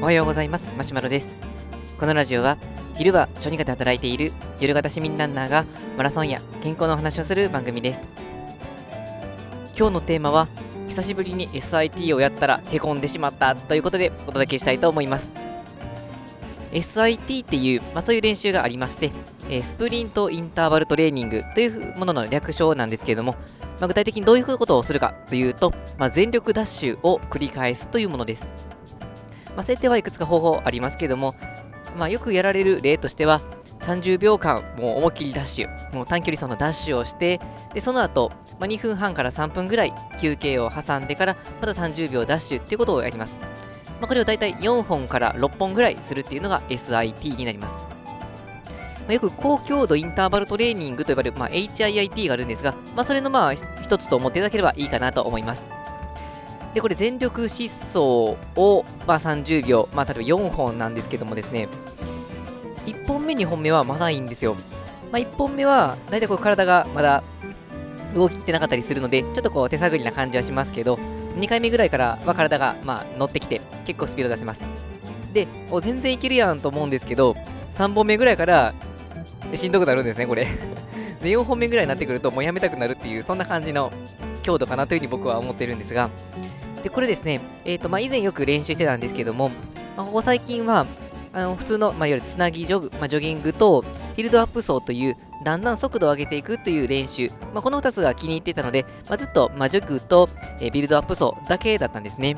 おはようございます。マシュマロです。このラジオは昼は小児科で働いている夜型市民ランナーがマラソンや健康の話をする番組です。今日のテーマは久しぶりに SIT をやったらへこんでしまったということでお届けしたいと思います。SIT っていう、まあ、そういう練習がありましてえー、スプリントインターバルトレーニングというものの略称なんですけれども、まあ、具体的にどういうことをするかというと、まあ、全力ダッシュを繰り返すというものです。まあ、設定はいくつか方法ありますけども、まあ、よくやられる例としては、30秒間、もう思いっきりダッシュ、もう短距離走のダッシュをして、でその後、まあ、2分半から3分ぐらい休憩を挟んでから、また30秒ダッシュっていうことをやります。まあ、これを大体4本から6本ぐらいするっていうのが SIT になります。まあ、よく高強度インターバルトレーニングと呼ばれる、まあ、HIIT があるんですが、まあ、それのまあ一つと思っていただければいいかなと思います。で、これ全力疾走を、まあ、30秒、まあ、例えば4本なんですけどもですね、1本目、2本目はまだいいんですよ。まあ、1本目は、だいたいこう体がまだ動ききてなかったりするので、ちょっとこう手探りな感じはしますけど、2回目ぐらいからは体がまあ乗ってきて、結構スピード出せます。で、お全然いけるやんと思うんですけど、3本目ぐらいからしんどくなるんですね、これ。で、4本目ぐらいになってくると、もうやめたくなるっていう、そんな感じの強度かなというふうに僕は思ってるんですが、で、これですね、えっ、ー、と、まあ、以前よく練習してたんですけども、まあ、ここ最近は、あの普通の、まあ、いわゆるつなぎジョグ、まあ、ジョギングと、フィールドアップ走という、だんだん速度を上げていくという練習、まあ、この2つが気に入ってたので、まあ、ずっと、まあ、ジョグと、えー、ビルドアップ走だけだったんですね。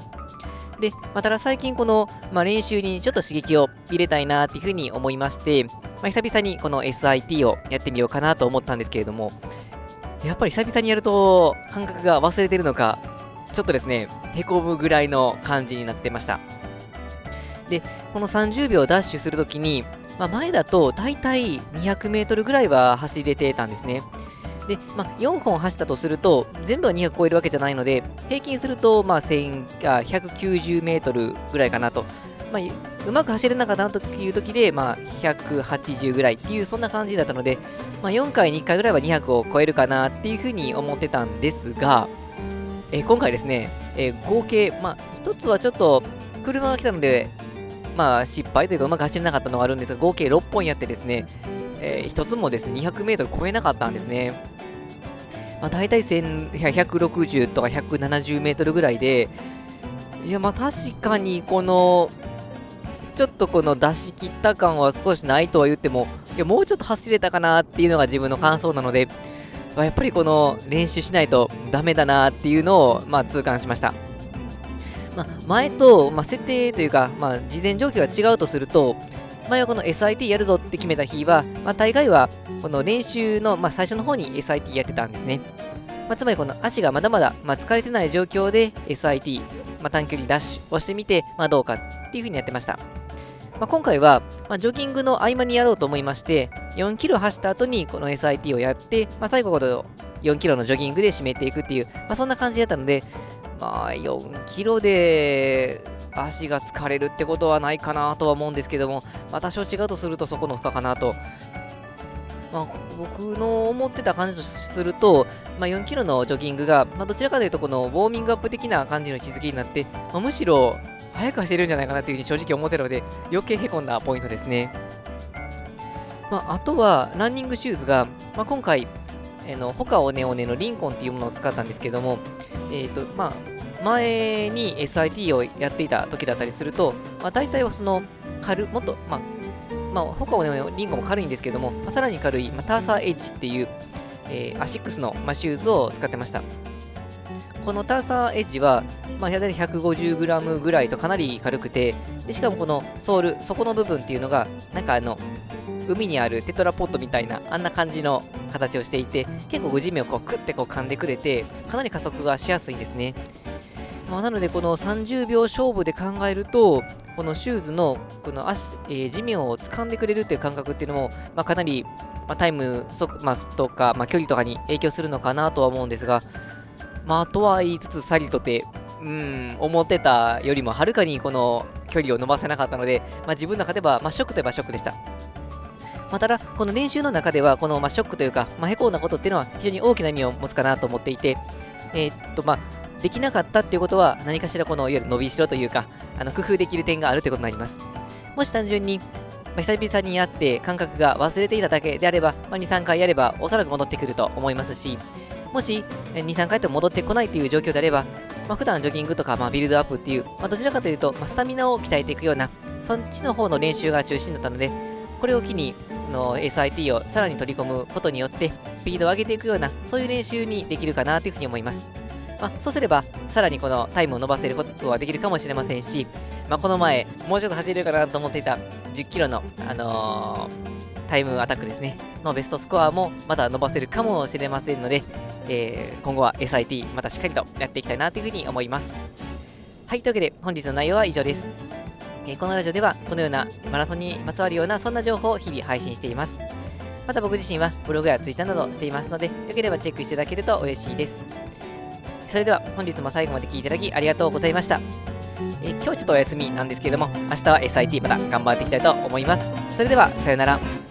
で、まあ、ただ最近この、まあ、練習にちょっと刺激を入れたいなっていうふうに思いまして、まあ、久々にこの SIT をやってみようかなと思ったんですけれども、やっぱり久々にやると感覚が忘れてるのか、ちょっとですね、へこむぐらいの感じになってました。で、この30秒ダッシュするときに、まあ、前だと大体200メートルぐらいは走れてたんですね。で、まあ、4本走ったとすると、全部は200超えるわけじゃないので、平均すると、まあ、190メートルぐらいかなと。まあ、うまく走れなかったなという時で、まあ、180ぐらいっていう、そんな感じだったので、まあ、4回に1回ぐらいは200を超えるかなっていうふうに思ってたんですが、えー、今回ですね、えー、合計、まあ、1つはちょっと車が来たので、まあ、失敗というかうまく走れなかったのがあるんですが、合計6本やってですね、えー、1つもですね、200メートル超えなかったんですね。まあ、大体160とか170メートルぐらいで、いや、まあ確かにこの、ちょっとこの出し切った感は少しないとは言っても、いや、もうちょっと走れたかなっていうのが自分の感想なので、まあ、やっぱりこの練習しないとダメだなっていうのを、まあ、痛感しました。まあ、前と、まあ、設定というか、まあ、事前状況が違うとすると、前はこの SIT やるぞって決めた日は、まあ、大概はこの練習の、まあ、最初の方に SIT やってたんですね。まあ、つまりこの足がまだまだ、まあ、疲れてない状況で SIT、まあ、短距離ダッシュをしてみて、まあ、どうかっていう風にやってました。まあ、今回は、まあ、ジョギングの合間にやろうと思いまして、4キロ走った後にこの SIT をやって、まあ、最後この4キロのジョギングで締めていくっていう、まあ、そんな感じだったので、まあ、4キロで足が疲れるってことはないかなとは思うんですけども、まあ、多少違うとするとそこの負荷かなと。まあ、僕の思ってた感じとすると、まあ、4キロのジョギングが、まあ、どちらかというとこのウォーミングアップ的な感じの位置づけになって、まあ、むしろ早く走れるんじゃないかなというふうに正直思ってるので、余計へこんだポイントですね。まあ、あとは、ランニングシューズが、まあ、今回、えー、の、ホカオネオネのリンコンっていうものを使ったんですけども、え、ー、と、まあ、前に SIT をやっていた時だったりすると、まあ、大体はその軽、もっと、まあ、まあ、他もリンゴも軽いんですけども、まあ、さらに軽い、まあ、ターサーエッジっていう、えー、アシックスの、まあ、シューズを使ってました。このターサーエッジは、まあ、大体 150g ぐらいとかなり軽くてで、しかもこのソール、底の部分っていうのが、なんかあの、海にあるテトラポットみたいな、あんな感じの形をしていて、結構地面をこうクッてこう噛んでくれて、かなり加速がしやすいんですね。まあ、なので、この30秒勝負で考えると、このシューズのこの足、えー、地面を掴んでくれるっていう感覚っていうのも、まあ、かなり、まあ、タイムまあ、とか、まあ、距離とかに影響するのかなとは思うんですが、まあ、とは言いつつ、サリとて、うん、思ってたよりもはるかにこの距離を伸ばせなかったので、まあ、自分の中では、まあ、ショックといえばショックでした。まあ、ただ、この練習の中では、この、ま、ショックというか、まあ、へこんだことっていうのは非常に大きな意味を持つかなと思っていて、えー、っと、まあ、できなかったっていうことは何かしらこのいわゆる伸びしろというかあの工夫できる点があるということになりますもし単純に、ま、久々にやって感覚が忘れていただけであれば、まあ、2、3回やればおそらく戻ってくると思いますしもし2、3回と戻ってこないという状況であれば、まあ、普段ジョギングとか、まあ、ビルドアップっていう、まあ、どちらかというと、まあ、スタミナを鍛えていくようなそっちの方の練習が中心だったのでこれを機にの SIT をさらに取り込むことによってスピードを上げていくようなそういう練習にできるかなというふうに思います。まあ、そうすればさらにこのタイムを伸ばせることはできるかもしれませんし、まあ、この前もうちょっと走れるかなと思っていた10キロの、あのー、タイムアタックですねのベストスコアもまた伸ばせるかもしれませんので、えー、今後は SIT またしっかりとやっていきたいなというふうに思いますはいというわけで本日の内容は以上ですえー、このラジオではこのようなマラソンにまつわるようなそんな情報を日々配信しています。また僕自身はブログやツイッターなどしていますので、よければチェックしていただけると嬉しいです。それでは本日も最後まで聴いていただきありがとうございました。え、今日ちょっとお休みなんですけれども、明日は SIT また頑張っていきたいと思います。それでは、さよなら。